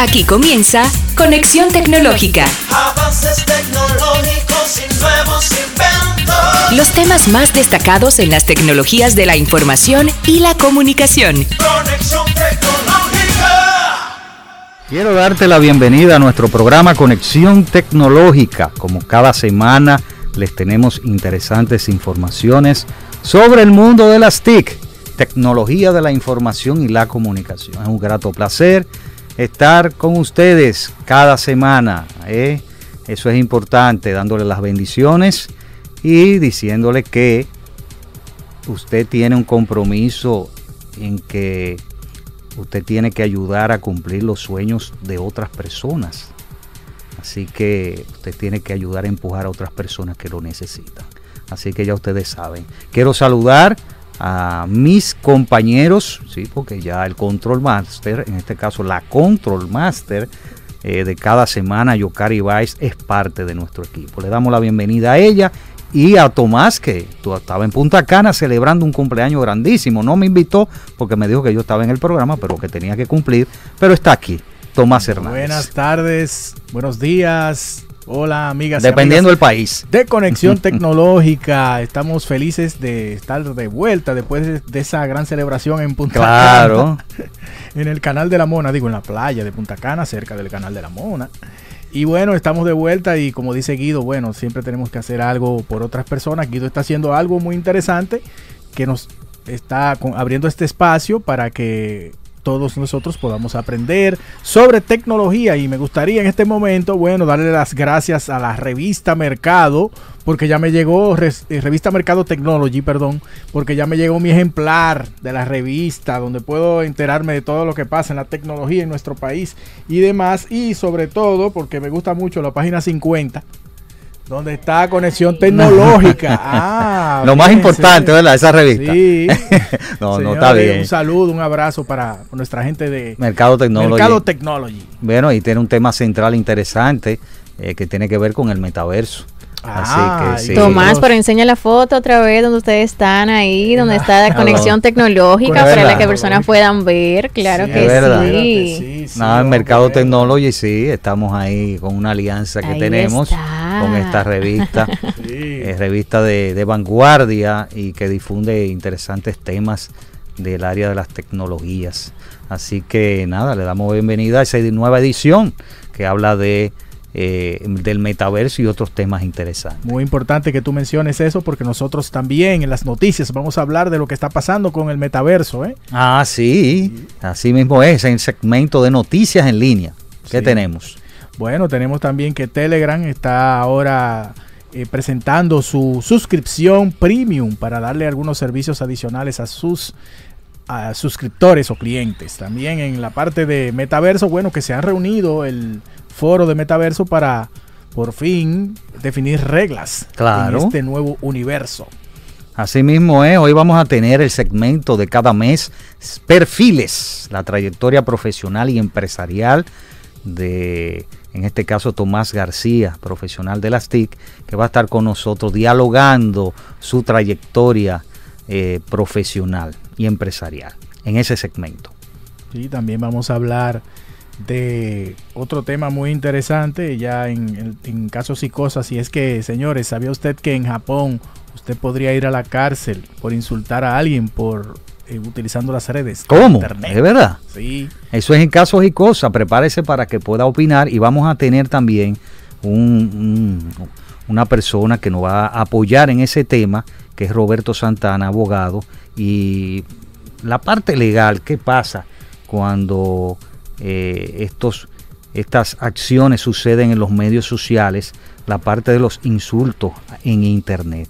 Aquí comienza Conexión Tecnológica. Avances tecnológicos y nuevos inventos. Los temas más destacados en las tecnologías de la información y la comunicación. Conexión tecnológica. Quiero darte la bienvenida a nuestro programa Conexión Tecnológica. Como cada semana les tenemos interesantes informaciones sobre el mundo de las TIC, tecnología de la información y la comunicación. Es un grato placer estar con ustedes cada semana. ¿eh? Eso es importante, dándole las bendiciones y diciéndole que usted tiene un compromiso en que usted tiene que ayudar a cumplir los sueños de otras personas. Así que usted tiene que ayudar a empujar a otras personas que lo necesitan. Así que ya ustedes saben. Quiero saludar a mis compañeros, sí, porque ya el Control Master, en este caso la Control Master eh, de cada semana, Yokari Vice, es parte de nuestro equipo. Le damos la bienvenida a ella y a Tomás, que tú estaba en Punta Cana celebrando un cumpleaños grandísimo. No me invitó porque me dijo que yo estaba en el programa, pero que tenía que cumplir. Pero está aquí, Tomás Hernández. Buenas tardes, buenos días. Hola, amigas. Dependiendo del país. de Conexión Tecnológica. Estamos felices de estar de vuelta después de, esa gran celebración en Punta Claro. Cana. En el canal de la Mona, digo, en la playa de Punta Cana, cerca del canal de la Mona. Y bueno, estamos de vuelta y como dice Guido, bueno, siempre tenemos que hacer algo por otras personas. Guido está haciendo algo muy interesante que nos está abriendo este espacio para que todos nosotros podamos aprender sobre tecnología. Y me gustaría en este momento, bueno, darle las gracias a la revista Mercado, porque ya me llegó, eh, revista Mercado Technology, perdón, porque ya me llegó mi ejemplar de la revista, donde puedo enterarme de todo lo que pasa en la tecnología en nuestro país y demás, y sobre todo, porque me gusta mucho la página 50, donde está conexión tecnológica. Ah, Lo más importante, sí. ¿verdad? Esa revista. Sí. no, no está bien. Un saludo, un abrazo para nuestra gente de Mercado Tecnología. Mercado Technology. Bueno, y tiene un tema central interesante eh, que tiene que ver con el metaverso. Ah, Así que sí. Tomás, pero enseña la foto otra vez donde ustedes están ahí, donde está la conexión tecnológica para ¿verdad? que personas puedan ver. Claro Sí, que es verdad. sí. Sí, sí, Mercado. Technology sí, estamos ahí con una alianza que Ahí tenemos está. Con esta revista, Sí. es revista de, de vanguardia y que difunde interesantes temas del área de las tecnologías. Así que nada, le damos bienvenida a esa nueva edición que habla de eh, del metaverso y otros temas interesantes. Muy importante que tú menciones eso porque nosotros también en las noticias vamos a hablar de lo que está pasando con el metaverso. ¿eh? Ah, sí, así mismo es, en el segmento de noticias en línea. ¿Qué Sí. tenemos? Bueno, tenemos también que Telegram está ahora eh, presentando su suscripción premium para darle algunos servicios adicionales a sus a suscriptores o clientes. También en la parte de metaverso, bueno, que se han reunido el foro de metaverso para por fin definir reglas Claro. en este nuevo universo. Así mismo es, hoy vamos a tener el segmento de cada mes, perfiles, la trayectoria profesional y empresarial de, en este caso, Tomás García, profesional de las TIC, que va a estar con nosotros dialogando su trayectoria eh, profesional y empresarial en ese segmento. Sí, también vamos a hablar de otro tema muy interesante ya en- en casos y cosas. Y es que, señores, ¿sabía usted que en Japón usted podría ir a la cárcel por insultar a alguien por eh, utilizando las redes? de ¿Cómo? Internet? ¿Es verdad? Sí. Eso es en casos y cosas. Prepárese para que pueda opinar y vamos a tener también un- un- una persona que nos va a apoyar en ese tema, que es Roberto Santana, abogado. Y la parte legal, ¿qué pasa cuando eh, estos, estas acciones suceden en los medios sociales? La parte de los insultos en Internet.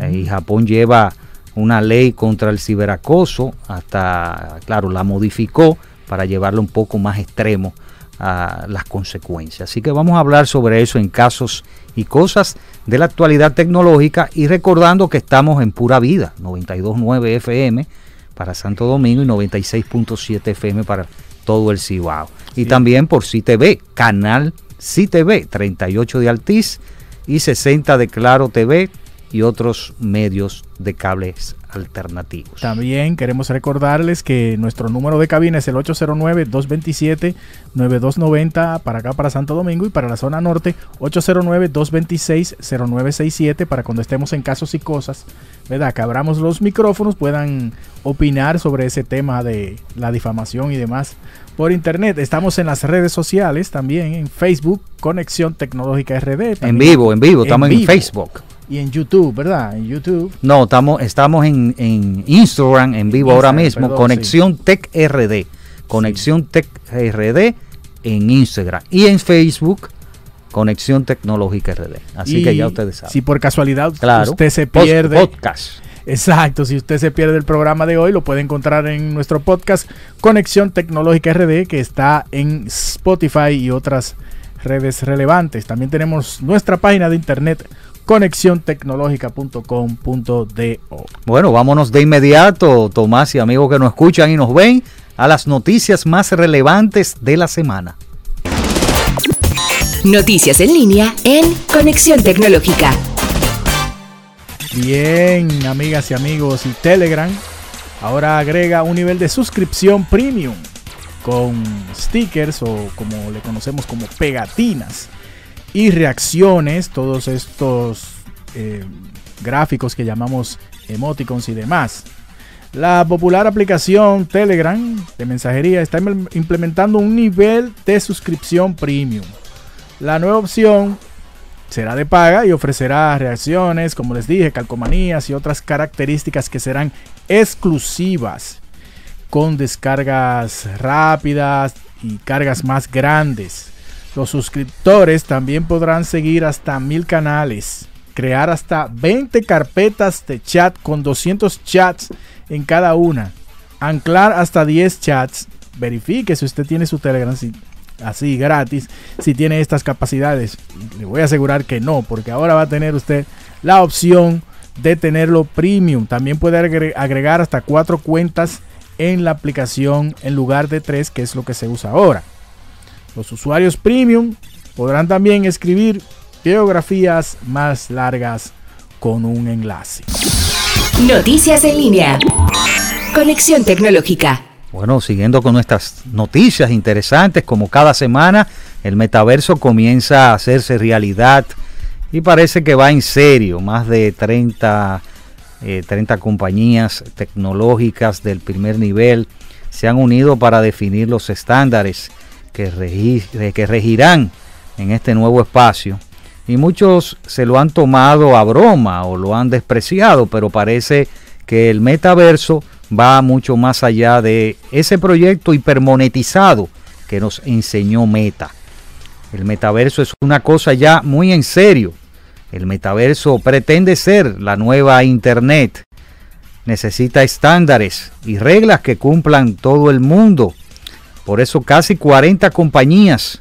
Eh, y Japón lleva una ley contra el ciberacoso, hasta, claro, la modificó para llevarlo un poco más extremo a las consecuencias. Así que vamos a hablar sobre eso en casos y cosas de la actualidad tecnológica y recordando que estamos en pura vida, 92.9 FM para Santo Domingo y 96.7 FM para todo el Cibao. Y también por CITV, canal CITV, 38 de Altiz y 60 de Claro TV y otros medios de cables alternativos. También queremos recordarles que nuestro número de cabina es el 809-227-9290 para acá, para Santo Domingo y para la zona norte, 809-226-0967 para cuando estemos en casos y cosas, ¿verdad? Que abramos los micrófonos, puedan opinar sobre ese tema de la difamación y demás por internet. Estamos en las redes sociales también, en Facebook, Conexión Tecnológica RD. En vivo, en vivo, estamos en. Facebook. Y en YouTube, ¿verdad? En YouTube. No, estamos, estamos en, en Instagram en vivo ahora mismo. perdón, Conexión Tech RD. Conexión Tech RD en Instagram. Y en Facebook, Conexión Tecnológica RD. Así Y que ya ustedes saben. Si por casualidad claro. usted se pierde. Podcast. Exacto, si usted se pierde el programa de hoy, lo puede encontrar en nuestro podcast Conexión Tecnológica RD, que está en Spotify y otras redes relevantes. También tenemos nuestra página de internet conexiontecnológica.com.do. Bueno, vámonos de inmediato, Tomás y amigos que nos escuchan y nos ven, a las noticias más relevantes de la semana. Noticias en línea en Conexión Tecnológica. Bien, amigas y amigos, y Telegram ahora agrega un nivel de suscripción premium con stickers o como le conocemos como pegatinas y reacciones, todos estos eh, gráficos que llamamos emoticons y demás. La popular aplicación Telegram de mensajería está im- implementando un nivel de suscripción premium. La nueva opción será de paga y ofrecerá reacciones, como les dije, calcomanías y otras características que serán exclusivas con descargas rápidas y cargas más grandes. Los suscriptores también podrán seguir hasta mil canales, crear hasta 20 carpetas de chat con 200 chats en cada una, anclar hasta 10 chats. Verifique si usted tiene su Telegram así gratis, si tiene estas capacidades. Le voy a asegurar que no, porque ahora va a tener usted la opción de tenerlo premium. También puede agre- agregar hasta cuatro cuentas en la aplicación en lugar de tres, que es lo que se usa ahora. Los usuarios premium podrán también escribir biografías más largas con un enlace. Noticias en línea. Conexión Tecnológica. Bueno, siguiendo con nuestras noticias interesantes, como cada semana, el metaverso comienza a hacerse realidad y parece que va en serio. Más de 30, eh, 30 compañías tecnológicas del primer nivel se han unido para definir los estándares que, regi- que regirán en este nuevo espacio. Y muchos se lo han tomado a broma o lo han despreciado, pero parece que el metaverso va mucho más allá de ese proyecto hipermonetizado que nos enseñó Meta. El metaverso es una cosa ya muy en serio. El metaverso pretende ser la nueva Internet. Necesita estándares y reglas que cumplan todo el mundo. Por eso casi 40 compañías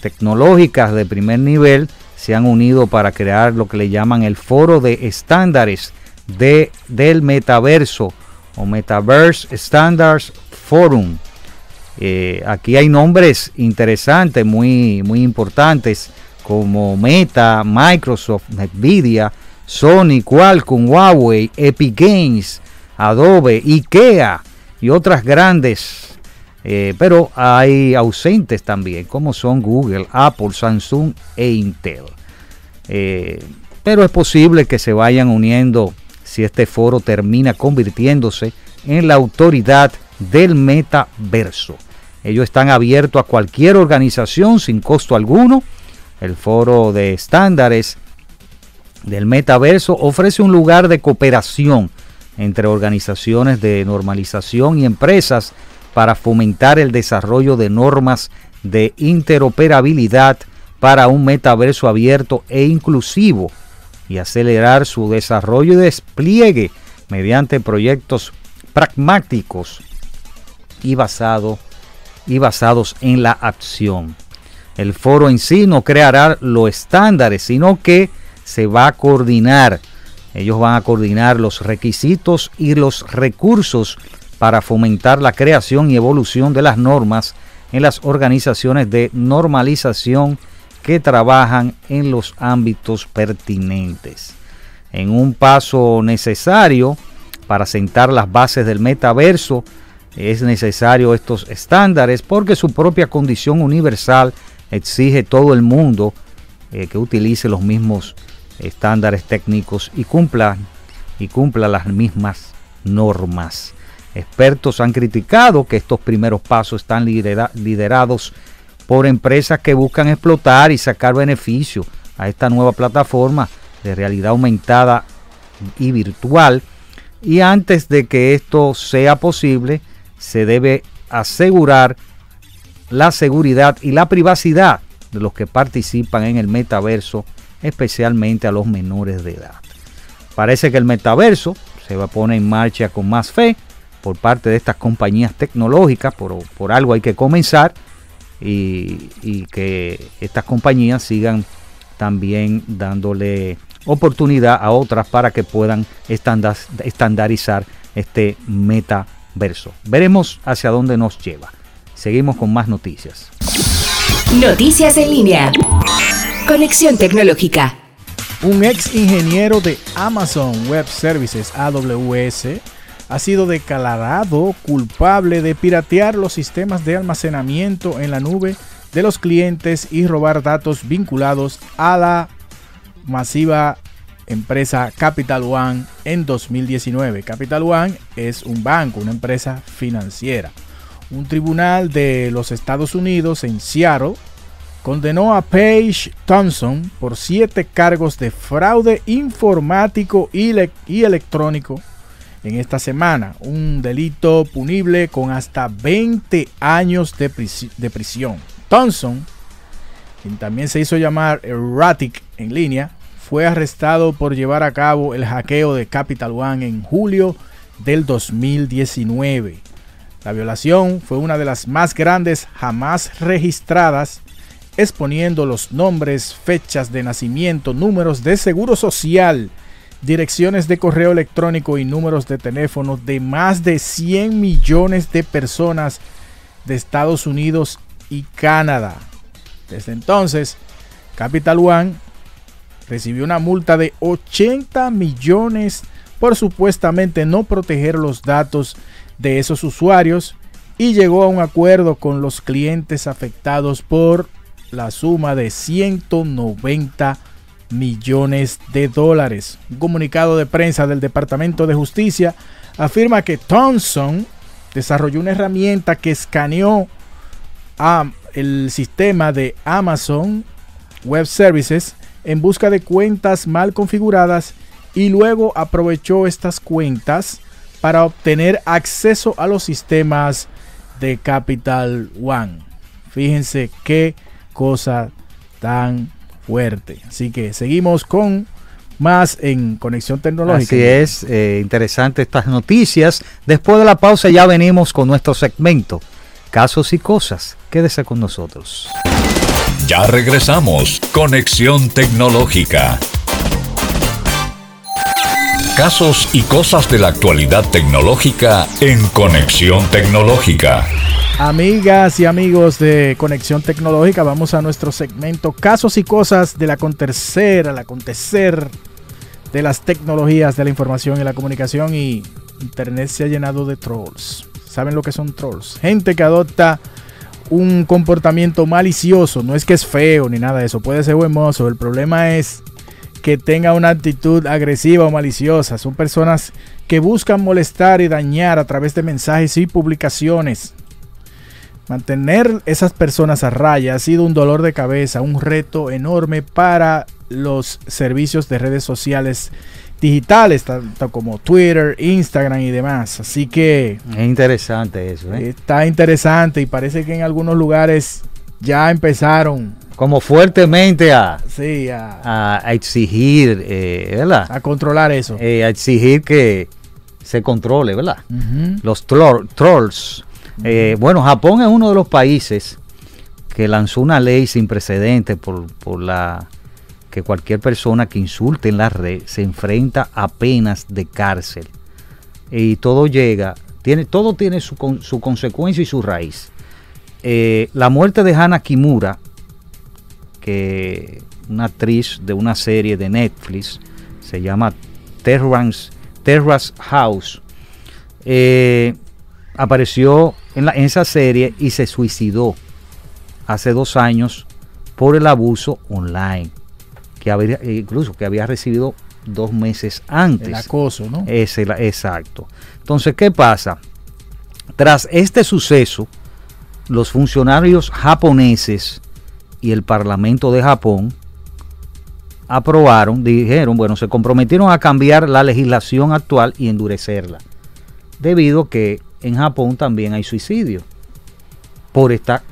tecnológicas de primer nivel se han unido para crear lo que le llaman el foro de estándares de, del metaverso o Metaverse Standards Forum. Eh, aquí hay nombres interesantes, muy, muy importantes, como Meta, Microsoft, Nvidia, Sony, Qualcomm, Huawei, Epic Games, Adobe, IKEA y otras grandes. Eh, pero hay ausentes también, como son Google, Apple, Samsung e Intel. Eh, pero es posible que se vayan uniendo si este foro termina convirtiéndose en la autoridad del metaverso. Ellos están abiertos a cualquier organización sin costo alguno. El foro de estándares del metaverso ofrece un lugar de cooperación entre organizaciones de normalización y empresas para fomentar el desarrollo de normas de interoperabilidad para un metaverso abierto e inclusivo y acelerar su desarrollo y despliegue mediante proyectos pragmáticos y, y basados en la acción. El foro en sí no creará los estándares, sino que se va a coordinar. Ellos van a coordinar los requisitos y los recursos para fomentar la creación y evolución de las normas en las organizaciones de normalización que trabajan en los ámbitos pertinentes. En un paso necesario, para sentar las bases del metaverso es necesario estos estándares porque su propia condición universal exige todo el mundo eh, que utilice los mismos estándares técnicos y cumpla, y cumpla las mismas normas. Expertos han criticado que estos primeros pasos están lidera- liderados por empresas que buscan explotar y sacar beneficio a esta nueva plataforma de realidad aumentada y virtual. Y antes de que esto sea posible, se debe asegurar la seguridad y la privacidad de los que participan en el metaverso, especialmente a los menores de edad. Parece que el metaverso se va a poner en marcha con más fe por parte de estas compañías tecnológicas, por, por algo hay que comenzar y, y que estas compañías sigan también dándole oportunidad a otras para que puedan estanda- estandarizar este metaverso. Veremos hacia dónde nos lleva. Seguimos con más noticias. Noticias en línea. Conexión tecnológica. Un ex ingeniero de Amazon Web Services AWS ha sido declarado culpable de piratear los sistemas de almacenamiento en la nube de los clientes y robar datos vinculados a la masiva empresa Capital One en 2019. Capital One es un banco, una empresa financiera. Un tribunal de los Estados Unidos en Seattle condenó a Paige Thompson por siete cargos de fraude informático y, y electrónico en esta semana, un delito punible con hasta 20 años de, prisi- de prisión. Thompson, quien también se hizo llamar Erratic en línea, fue arrestado por llevar a cabo el hackeo de Capital One en julio del 2019. La violación fue una de las más grandes jamás registradas exponiendo los nombres, fechas de nacimiento, números de seguro social, direcciones de correo electrónico y números de teléfono de más de 100 millones de personas de Estados Unidos y Canadá. Desde entonces, Capital One recibió una multa de 80 millones por supuestamente no proteger los datos de esos usuarios y llegó a un acuerdo con los clientes afectados por la suma de 190 millones de dólares. Un comunicado de prensa del Departamento de Justicia afirma que Thompson desarrolló una herramienta que escaneó el sistema de Amazon Web Services en busca de cuentas mal configuradas y luego aprovechó estas cuentas para obtener acceso a los sistemas de Capital One. Fíjense qué cosa tan fuerte. Así que seguimos con más en Conexión Tecnológica. Así es, eh, interesante estas noticias. Después de la pausa ya venimos con nuestro segmento, casos y cosas. Quédese con nosotros. Ya regresamos. Conexión tecnológica. Casos y cosas de la actualidad tecnológica en Conexión Tecnológica. Amigas y amigos de Conexión Tecnológica, vamos a nuestro segmento Casos y cosas del acontecer, al acontecer de las tecnologías de la información y la comunicación y Internet se ha llenado de trolls. ¿Saben lo que son trolls? Gente que adopta un comportamiento malicioso, no es que es feo ni nada de eso, puede ser buen mozo, el problema es que tenga una actitud agresiva o maliciosa. Son personas que buscan molestar y dañar a través de mensajes y publicaciones. Mantener esas personas a raya ha sido un dolor de cabeza, un reto enorme para los servicios de redes sociales digitales, tanto como Twitter, Instagram y demás. Así que Es interesante eso, ¿eh? está interesante y parece que en algunos lugares ya empezaron Como fuertemente a, sí, a, a- exigir, eh, ¿verdad? a controlar eso. Eh, a exigir que se controle, ¿verdad? Los tro- trolls. Eh, bueno, Japón es uno de los países que lanzó una ley sin precedentes por, por la que cualquier persona que insulte en la red se enfrenta a penas de cárcel. Y todo llega, tiene, todo tiene su, su consecuencia y su raíz. La muerte de Hana Kimura, que una actriz de una serie de Netflix, se llama Terrence Terrace House, eh, apareció en, la- en esa serie y se suicidó hace dos años por el abuso online, que habría, eh, incluso que había recibido dos meses antes. El acoso, ¿no? Es el- exacto. Entonces, ¿qué pasa? Tras este suceso, los funcionarios japoneses y el Parlamento de Japón aprobaron, dijeron, bueno, se comprometieron a cambiar la legislación actual y endurecerla, debido que en Japón también hay suicidio por, esta,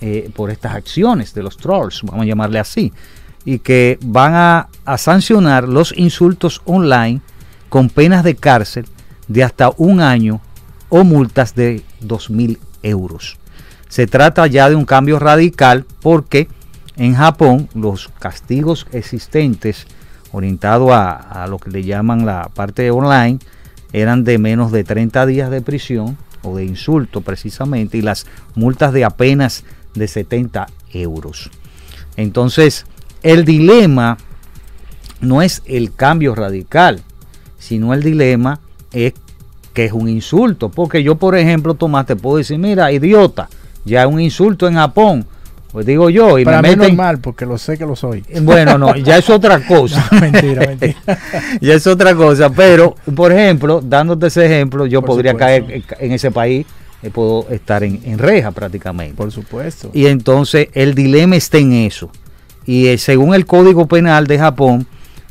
eh, por estas acciones de los trolls, vamos a llamarle así, y que van a, a sancionar los insultos online con penas de cárcel de hasta un año o multas de 2.000 euros. Se trata ya de un cambio radical porque en Japón los castigos existentes orientados a, lo que le llaman la parte online eran de menos de 30 días de prisión o de insulto precisamente y las multas de apenas de 70 euros. Entonces, el dilema no es el cambio radical, sino el dilema es que es un insulto. Porque yo, por ejemplo, Tomás, te puedo decir, mira, idiota, ya es un insulto en Japón. Pues digo yo, y Para me mí es meten... normal, porque lo sé que lo soy. Bueno, no, ya es otra cosa. No, mentira, mentira. ya es otra cosa, pero por ejemplo, dándote ese ejemplo, yo Por podría supuesto. caer en ese país, eh, puedo estar en, en reja prácticamente. Por supuesto. Y entonces el dilema está en eso. Y eh, según el Código Penal de Japón,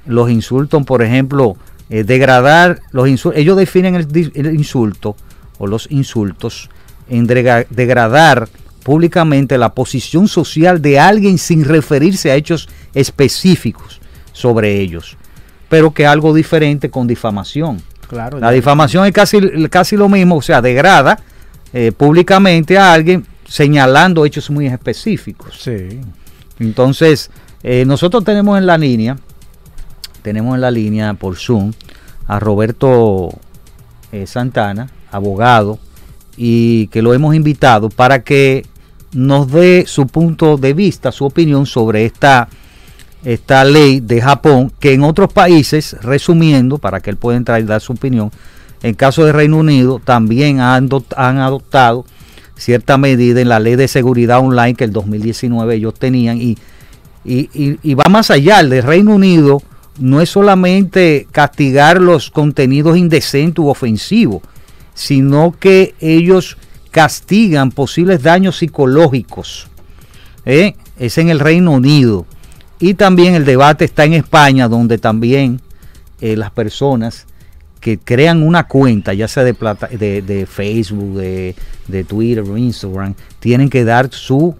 los insultos, por ejemplo, eh, degradar los insultos, ellos definen el insulto o los insultos en degradar públicamente la posición social de alguien sin referirse a hechos específicos sobre ellos, pero que algo diferente con difamación. Claro. La difamación es casi, casi lo mismo, o sea, degrada eh, públicamente a alguien señalando hechos muy específicos. Sí. Entonces, eh, nosotros tenemos en la línea, tenemos en la línea por Zoom a Roberto eh, Santana, abogado, y que lo hemos invitado para que nos dé su punto de vista, su opinión sobre esta, esta ley de Japón, que en otros países, resumiendo, para que él pueda entrar y dar su opinión, en caso de Reino Unido también han, do- han adoptado cierta medida en la ley de seguridad online que el 2019 ellos tenían y- y va más allá, el de Reino Unido no es solamente castigar los contenidos indecentes u ofensivos, sino que ellos castigan posibles daños psicológicos. ¿eh? Es en el Reino Unido. Y también el debate está en España, donde también eh, las personas que crean una cuenta, ya sea de, plata, de, de Facebook, de, de Twitter o Instagram, tienen que dar su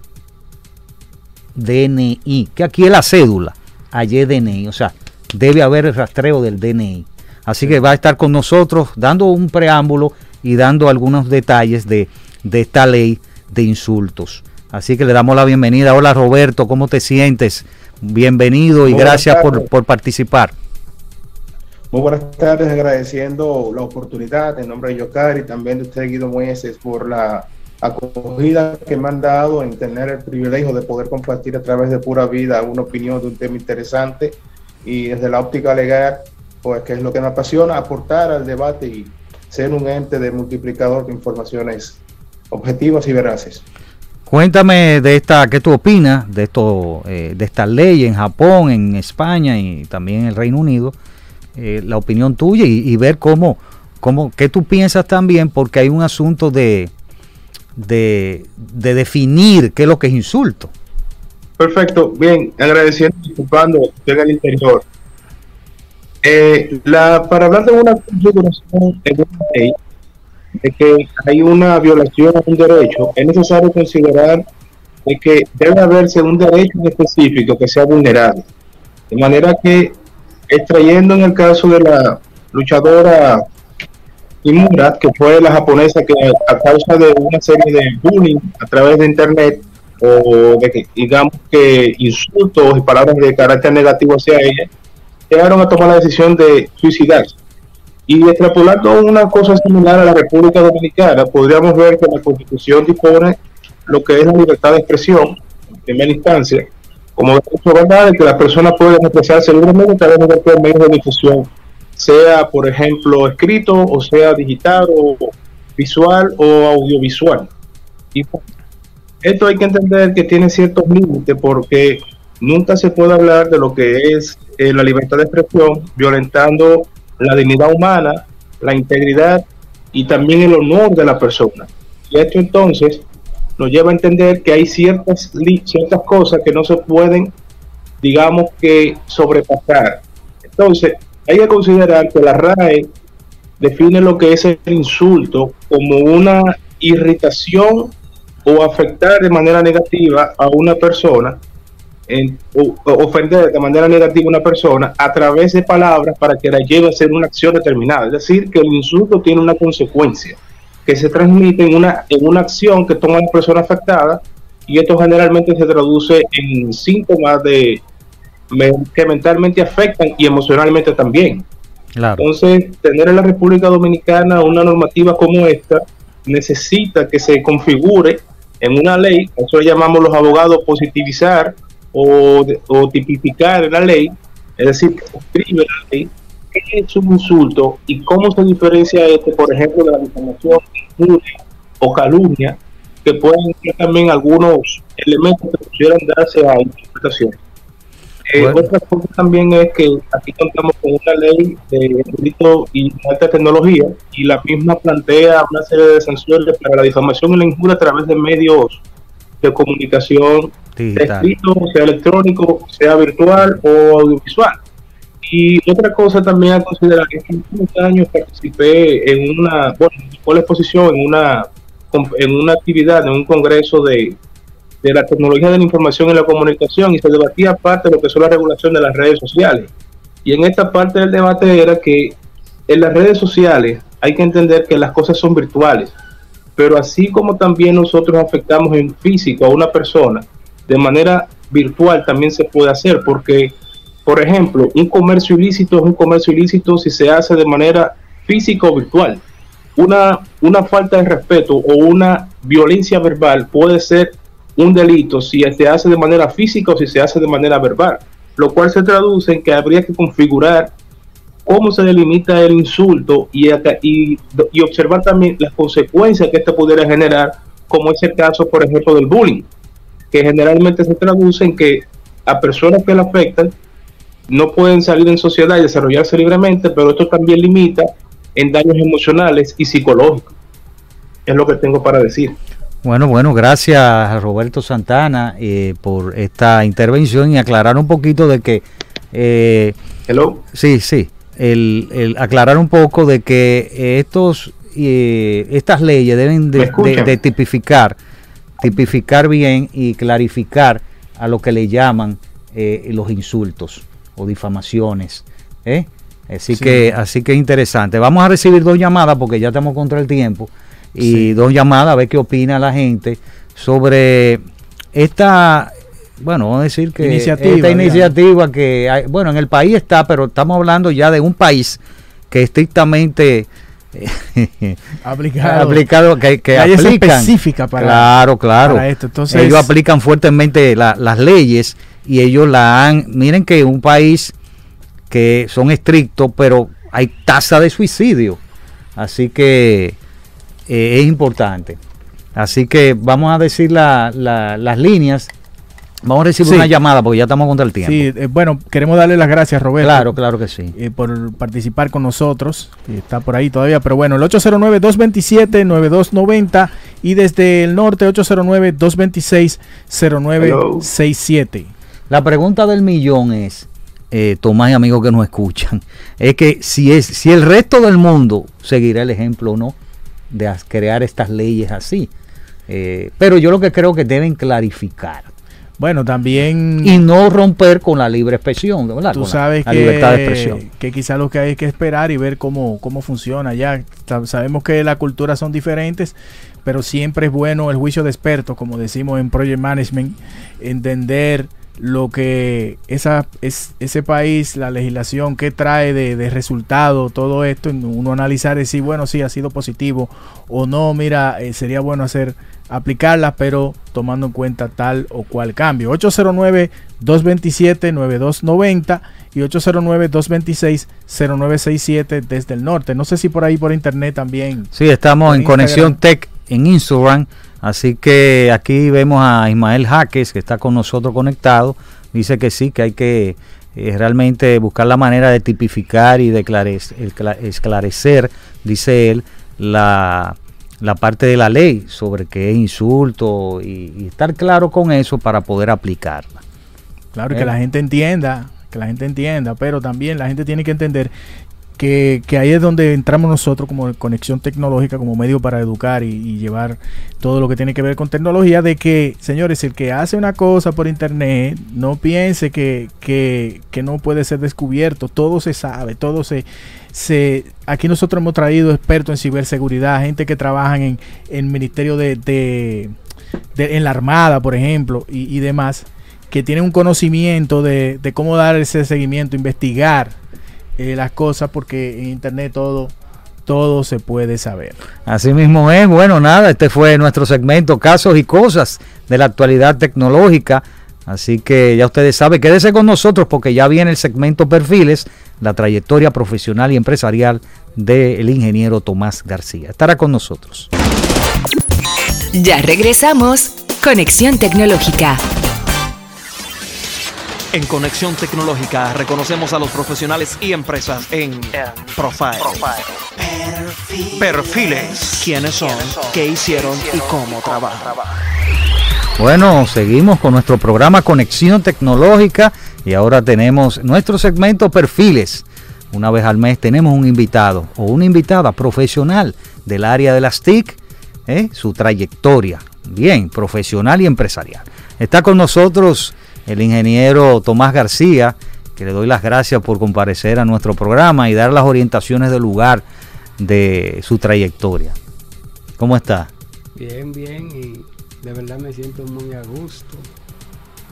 DNI, que aquí es la cédula, allí es DNI, o sea, debe haber el rastreo del DNI. Así que va a estar con nosotros dando un preámbulo y dando algunos detalles de, de esta ley de insultos. Así que le damos la bienvenida. Hola Roberto, ¿cómo te sientes? Bienvenido y Muy gracias por, por participar. Muy buenas tardes, agradeciendo la oportunidad en nombre de Yocari y también de usted, Guido Mueces, por la acogida que me han dado en tener el privilegio de poder compartir a través de pura vida una opinión de un tema interesante y desde la óptica legal, pues que es lo que me apasiona, aportar al debate y ser un ente de multiplicador de informaciones objetivas y veraces. Cuéntame de esta, ¿qué tú opinas de esto, eh, de esta ley en Japón, en España y también en el Reino Unido? Eh, la opinión tuya y, y ver cómo, cómo, qué tú piensas también, porque hay un asunto de, de, de definir qué es lo que es insulto. Perfecto, bien, agradeciendo y disculpando, en el interior. Eh, la, para hablar de una configuración de una ley, de que hay una violación a un derecho, es necesario considerar de que debe haberse un derecho específico que sea vulnerable. De manera que, extrayendo en el caso de la luchadora Imura, que fue la japonesa que a causa de una serie de bullying a través de internet, o de que, digamos que insultos y palabras de carácter negativo hacia ella, llegaron a tomar la decisión de suicidarse. Y extrapolando una cosa similar a la República Dominicana, podríamos ver que la Constitución dispone lo que es la libertad de expresión, en primera instancia, como derecho verdad de que las personas pueden expresarse libremente a través de cualquier medio de difusión sea, por ejemplo, escrito o sea digital o visual o audiovisual. Y esto hay que entender que tiene ciertos límites porque nunca se puede hablar de lo que es eh, la libertad de expresión violentando la dignidad humana, la integridad y también el honor de la persona. Y esto entonces nos lleva a entender que hay ciertas, ciertas cosas que no se pueden, digamos que, sobrepasar. Entonces, hay que considerar que la RAE define lo que es el insulto como una irritación o afectar de manera negativa a una persona, en, o, ofender de manera negativa a una persona a través de palabras para que la lleve a hacer una acción determinada. Es decir, que el insulto tiene una consecuencia que se transmite en una, en una acción que toma la persona afectada y esto generalmente se traduce en síntomas de que mentalmente afectan y emocionalmente también. Entonces, tener en la República Dominicana una normativa como esta necesita que se configure en una ley, eso le llamamos los abogados positivizar o, o tipificar en la ley, es decir, que escribe la ley qué es un insulto y cómo se diferencia este, por ejemplo, de la difamación, o calumnia, que pueden ser también algunos elementos que pudieran darse a interpretación. Eh, otra cosa también es que aquí contamos con una ley de delito y alta tecnología y la misma plantea una serie de sanciones para la difamación y la injuria a través de medios de comunicación escrito, sea electrónico, sea virtual o audiovisual. Y otra cosa también a considerar es que en muchos años participé en una, bueno, la exposición en una, en una actividad, en un congreso de, de la tecnología de la información y la comunicación y se debatía parte de lo que son la regulación de las redes sociales. Y en esta parte del debate era que en las redes sociales hay que entender que las cosas son virtuales, pero así como también nosotros afectamos en físico a una persona, de manera virtual también se puede hacer, porque, por ejemplo, un comercio ilícito es un comercio ilícito si se hace de manera física o virtual. Una, una falta de respeto o una violencia verbal puede ser un delito si se hace de manera física o si se hace de manera verbal, lo cual se traduce en que habría que configurar cómo se delimita el insulto y, y, y observar también las consecuencias que esto pudiera generar, como es el caso, por ejemplo, del bullying, que generalmente se traduce en que a personas que le afectan no pueden salir en sociedad y desarrollarse libremente, pero esto también limita en daños emocionales y psicológicos. Es lo que tengo para decir. Bueno, bueno, gracias a Roberto Santana eh, por esta intervención y aclarar un poquito de que... Eh, Hello. Sí, sí. El, aclarar un poco de que estos eh, estas leyes deben de, tipificar tipificar bien y clarificar a lo que le llaman eh, los insultos o difamaciones. Así que así que interesante. Vamos a recibir dos llamadas porque ya estamos contra el tiempo y dos llamadas a ver qué opina la gente sobre esta, bueno, vamos a decir que esta iniciativa que, hay, bueno, en el país está, pero estamos hablando ya de un país que estrictamente aplicado, aplicado que, que aplican específica para claro claro esto. Entonces, ellos aplican fuertemente las leyes y ellos la han miren que un país que son estrictos pero hay tasa de suicidio así que eh, es importante. Así que vamos a decir las líneas. Vamos a recibir una llamada porque ya estamos contra el tiempo. Sí, eh, bueno, queremos darle las gracias, Roberto. Claro, claro que sí. Eh, por participar con nosotros. Está por ahí todavía, pero bueno, el 809-227-9290 y desde el norte 809-226-0967. La pregunta del millón es, Tomás y amigos que nos escuchan, es que si, es, si el resto del mundo seguirá el ejemplo o no de crear estas leyes así. Eh, pero yo lo que creo que deben clarificar. Bueno, también... Y no romper con la libre expresión, ¿verdad? Tú sabes que, libertad de expresión. que quizá lo que hay que esperar y ver cómo, cómo funciona. Ya sabemos que las culturas son diferentes, pero siempre es bueno el juicio de expertos, como decimos en Project Management, entender lo que esa, es, ese país, la legislación, qué trae de, de resultado todo esto, uno analizar y decir, bueno, sí, ha sido positivo o no, mira, eh, sería bueno hacer aplicarlas, pero tomando en cuenta tal o cual cambio. 809-227-9290 y 809-226-0967 desde el norte. No sé si por ahí por internet también. Sí, estamos en. Conexión Tech en Instagram. Así que aquí vemos a Ismael Jaques que está con nosotros conectado. Dice que sí, que hay que eh, realmente buscar la manera de tipificar y de esclarec- escla- esclarecer, dice él, la, la parte de la ley sobre qué es insulto y, y estar claro con eso para poder aplicarla. Claro, y Eh. que la gente entienda, que la gente entienda, pero también la gente tiene que entender que, ahí es donde entramos nosotros como conexión tecnológica, como medio para educar y, llevar todo lo que tiene que ver con tecnología, de que, señores, el que hace una cosa por internet, no piense que, que, no puede ser descubierto, todo se sabe, todo se... se aquí nosotros hemos traído expertos en ciberseguridad, gente que trabajan en el Ministerio de, de- en la Armada, por ejemplo, y, demás, que tienen un conocimiento de cómo dar ese seguimiento, investigar eh, las cosas, porque en internet todo, todo se puede saber. Así mismo es. Bueno, nada, este fue nuestro segmento Casos y Cosas de la actualidad tecnológica. Así que ya ustedes saben, quédese con nosotros porque ya viene el segmento Perfiles, la trayectoria profesional y empresarial del ingeniero Tomás García. Estará con nosotros. Ya regresamos. Conexión Tecnológica. En Conexión Tecnológica reconocemos a los profesionales y empresas en Profile. Perfiles. ¿Quiénes son? ¿Qué hicieron? ¿Y cómo trabajan? Bueno, seguimos con nuestro programa Conexión Tecnológica y ahora tenemos nuestro segmento Perfiles. Una vez al mes tenemos un invitado o una invitada profesional del área de las TIC, ¿eh? su trayectoria, bien, profesional y empresarial. Está con nosotros el ingeniero Tomás García, que le doy las gracias por comparecer a nuestro programa y dar las orientaciones del lugar de su trayectoria. ¿Cómo está? Bien, bien, y de verdad me siento muy a gusto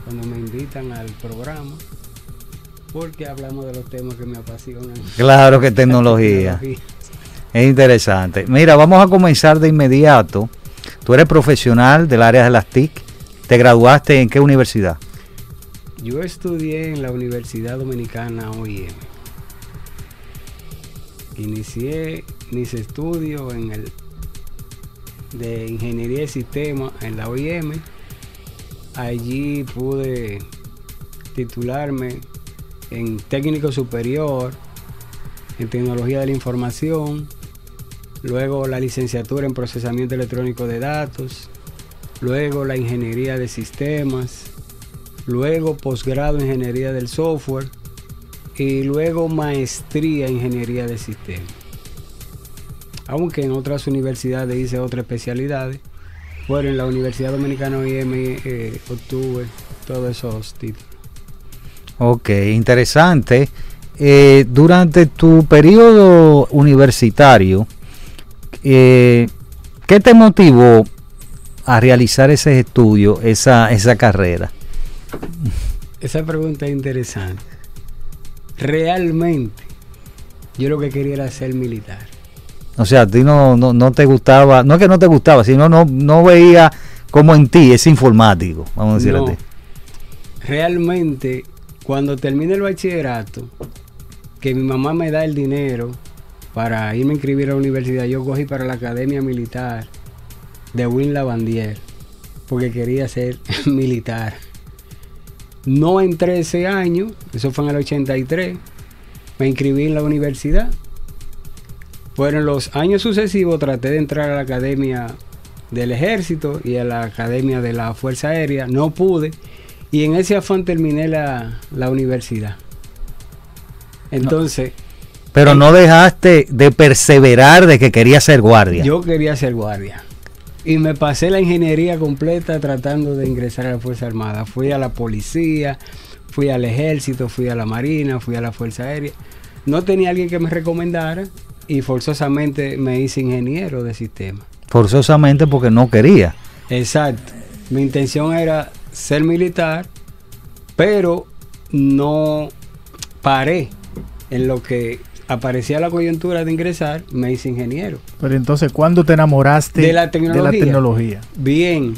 cuando me invitan al programa, porque hablamos de los temas que me apasionan. Claro que tecnología. Es interesante. Mira, vamos a comenzar de inmediato. Tú eres profesional del área de las TIC. ¿Te graduaste en qué universidad? Yo estudié en la Universidad Dominicana OIM. Inicié mis estudios en el de Ingeniería de Sistemas en la OIM. Allí pude titularme en técnico superior en tecnología de la información, luego la licenciatura en procesamiento electrónico de datos, luego la ingeniería de sistemas, luego posgrado en ingeniería del software y luego maestría en ingeniería de sistemas. Aunque en otras universidades hice otras especialidades, bueno, en la Universidad Dominicana OIM eh, obtuve todos esos títulos. Ok, interesante. Eh, durante tu periodo universitario, eh, ¿qué te motivó a realizar ese estudio, esa, esa carrera? Esa pregunta es interesante. Realmente, yo lo que quería era ser militar. O sea, a ti no, no, no te gustaba, no es que no te gustaba, sino no, no veía como en ti ese informático, vamos a decir No. así. Realmente, cuando termine el bachillerato, que mi mamá me da el dinero para irme a inscribir a la universidad, yo cogí para la Academia Militar de Win Lavandier, porque quería ser militar. No entré ese año, eso fue en el 83, me inscribí en la universidad. Fueron los años sucesivos, traté de entrar a la Academia del Ejército y a la Academia de la Fuerza Aérea, no pude. Y en ese afán terminé la, la universidad. Entonces, Pero no dejaste de perseverar de que querías ser guardia. yo quería ser guardia. Y me pasé la ingeniería completa tratando de ingresar a la Fuerza Armada. Fui a la policía, fui al ejército, fui a la marina, fui a la Fuerza Aérea. No tenía alguien que me recomendara y forzosamente me hice ingeniero de sistema. Forzosamente porque no quería. Exacto. Mi intención era ser militar Pero no paré en lo que aparecía la coyuntura de ingresar, me hice ingeniero. Pero entonces, ¿cuándo te enamoraste De la tecnología. de la tecnología? Bien,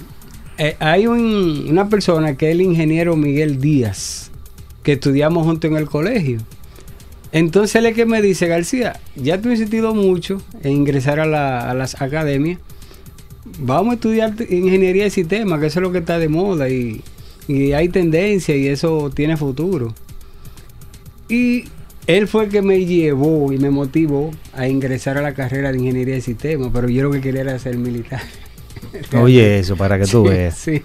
eh, hay un- una persona que es el ingeniero Miguel Díaz, que estudiamos juntos en el colegio. Entonces él es que me dice, García, ya tú has insistido mucho en ingresar a, la- a las academias, vamos a estudiar te- ingeniería de sistemas, que eso es lo que está de moda y, y hay tendencia y eso tiene futuro. Y él fue el que me llevó y me motivó a ingresar a la carrera de ingeniería de sistemas, pero yo lo que quería era ser militar. Oye, eso para que tú Sí, veas. sí.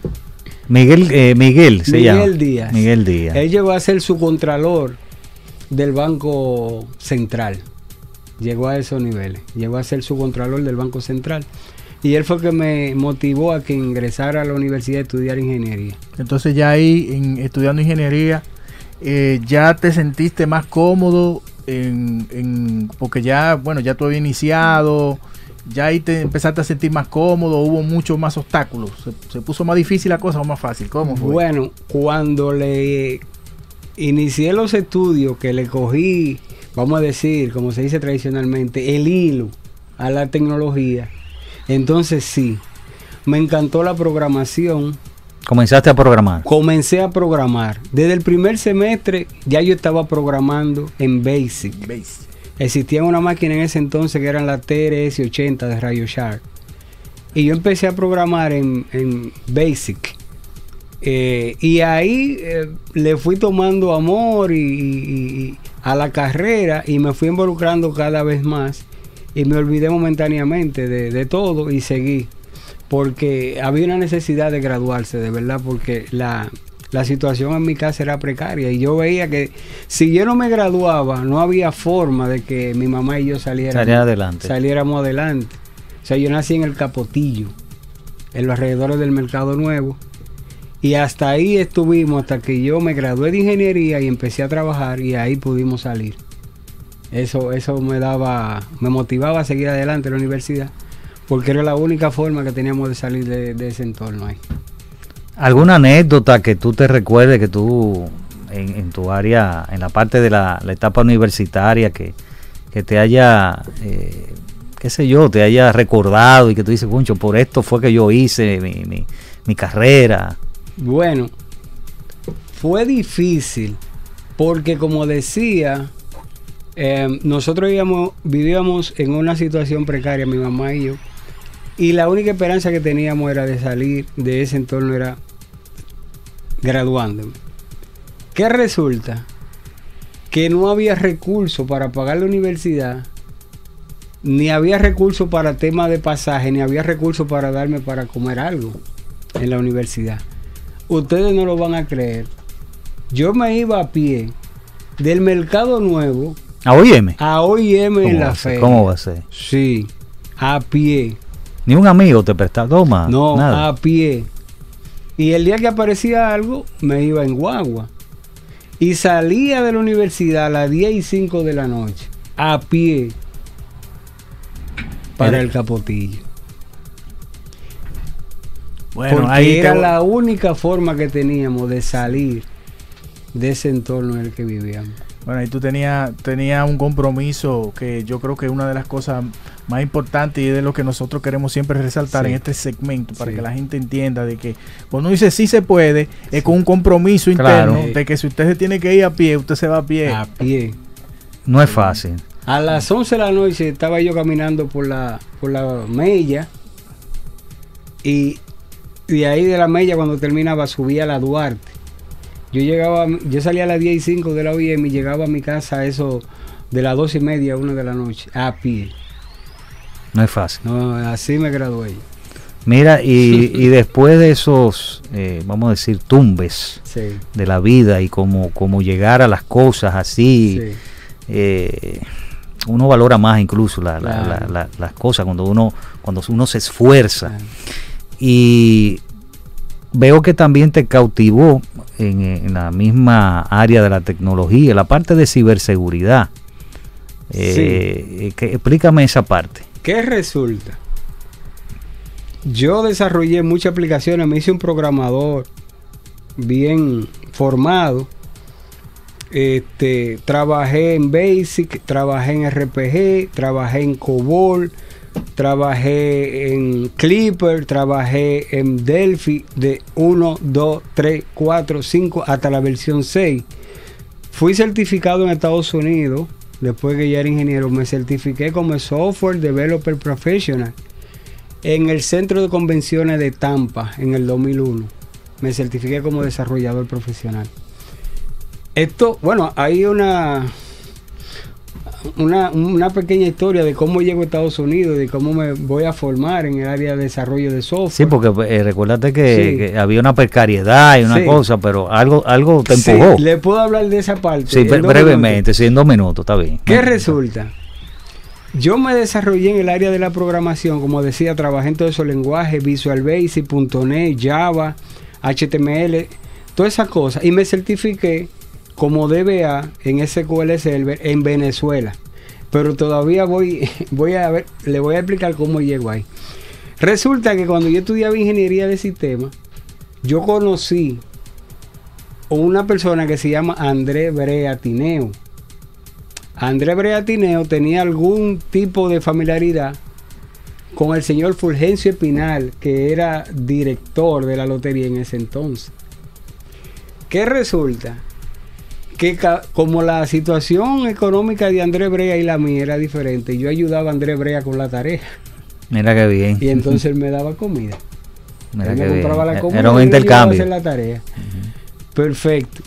Miguel, eh, Miguel se Miguel llama. Díaz. Miguel Díaz. Él llegó a ser su contralor del Banco Central. Llegó a esos niveles. Llegó a ser su contralor del Banco Central. Y él fue el que me motivó a que ingresara a la universidad a estudiar ingeniería. Entonces ya ahí, en, estudiando ingeniería, eh, ya te sentiste más cómodo en, en- porque ya, bueno, ya tú habías iniciado, ya ahí te empezaste a sentir más cómodo, hubo muchos más obstáculos, se, se puso más difícil la cosa o más fácil, ¿cómo fue? Bueno, cuando le inicié los estudios, que le cogí, vamos a decir, como se dice tradicionalmente, el hilo a la tecnología, entonces sí, me encantó la programación, Comenzaste a programar. comencé a programar. Desde el primer semestre ya yo estaba programando en Basic. Existía una máquina en ese entonces que eran la TRS-80 de Rayo Sharp. Y yo empecé a programar en, en Basic. Eh, y ahí eh, le fui tomando amor y, y- y a la carrera y me fui involucrando cada vez más. Y me olvidé momentáneamente de, de todo y seguí. Porque había una necesidad de graduarse, de verdad, porque la, la situación en mi casa era precaria. Y yo veía que si yo no me graduaba, no había forma de que mi mamá y yo saliéramos, adelante. saliéramos adelante. O sea, yo nací en el Capotillo, en los alrededores del Mercado Nuevo. Y hasta ahí estuvimos, hasta que yo me gradué de ingeniería y empecé a trabajar y ahí pudimos salir. Eso, eso me daba, me motivaba a seguir adelante en la universidad, porque era la única forma que teníamos de salir de, de ese entorno ahí. ¿Alguna anécdota que tú te recuerdes que tú en, en tu área, en la parte de la, la etapa universitaria, que, que te haya, eh, qué sé yo, te haya recordado y que tú dices, Puncho, por esto fue que yo hice mi, mi- mi carrera? Bueno, fue difícil porque como decía, eh, nosotros vivíamos, vivíamos en una situación precaria, mi mamá y yo, y la única esperanza que teníamos era de salir de ese entorno, era graduándome. ¿Qué resulta? Que no había recursos para pagar la universidad, ni había recursos para tema de pasaje, ni había recursos para darme para comer algo en la universidad. Ustedes no lo van a creer. Yo me iba a pie del Mercado Nuevo A OIM. a OIM en ¿Cómo va la fe. ¿Cómo va a ser? Sí, a pie. Ni un amigo te prestaba, toma. No, nada. a pie. Y el día que aparecía algo, me iba en guagua. Y salía de la universidad a las 10 y 5 de la noche, a pie, para Era- el capotillo. Bueno, Porque ahí era la única forma que teníamos de salir de ese entorno en el que vivíamos. Bueno, ahí tú tenías tenía un compromiso que yo creo que es una de las cosas más importantes y es de lo que nosotros queremos siempre resaltar Sí. en este segmento para Sí. que la gente entienda de que cuando uno dice sí se puede, es con un compromiso Claro. interno de que si usted se tiene que ir a pie, usted se va a pie. A pie. No es fácil. A las 11 de la noche estaba yo caminando por la, por la mella y de ahí de la mella cuando terminaba subía a la Duarte. Yo llegaba, yo salía a las 10 y 5 de la OIM y llegaba a mi casa a eso de las 2 y media a 1 de la noche, a pie. No es fácil. No, así me gradué. Mira, y, y después de esos, eh, vamos a decir, tumbes Sí, de la vida y como, como llegar a las cosas así, sí. eh, uno valora más incluso la- la- Claro. la- la- las cosas cuando uno, cuando uno se esfuerza. Claro. Y veo que también te cautivó en, en la misma área de la tecnología, la parte de ciberseguridad. Eh, que- explícame esa parte. ¿Qué resulta? Yo desarrollé muchas aplicaciones, me hice un programador bien formado. Este, trabajé en Basic, trabajé en RPG, trabajé en COBOL, trabajé en Clipper, trabajé en Delphi de 1, 2, 3, 4, 5 hasta la versión 6. Fui certificado en Estados Unidos, después que ya era ingeniero, me certifiqué como Software Developer Professional en el Centro de Convenciones de Tampa en el 2001. Me certifiqué como desarrollador profesional. Esto, bueno, hay una, una, una pequeña historia de cómo llego a Estados Unidos, de cómo me voy a formar en el área de desarrollo de software. Sí, porque eh, recuérdate que, Sí. que había una precariedad y una Sí. cosa, pero algo algo te Sí, empujó. Sí, le puedo hablar de esa parte. dos brevemente, sí, en dos minutos, está bien. ¿Qué resulta? Yo me desarrollé en el área de la programación, como decía, trabajé en todos esos lenguajes, Visual Basic, .NET, Java, HTML, todas esas cosas. Y me certifiqué como DBA en SQL Server en Venezuela. Pero todavía voy, voy a ver, le voy a explicar cómo llego ahí. Resulta que cuando yo estudiaba ingeniería de sistemas, yo conocí a una persona que se llama André Brea Tineo. André Breatineo tenía algún tipo de familiaridad con el señor Fulgencio Espinal, que era director de la lotería en ese entonces. ¿Qué resulta? Que como la situación económica de André Brea y la mía era diferente, yo ayudaba a André Brea con la tarea Mira qué bien. y entonces él me daba comida. Mira Él me bien. compraba la Eh, comida Era un y yo a intercambio. hacer la tarea. Perfecto.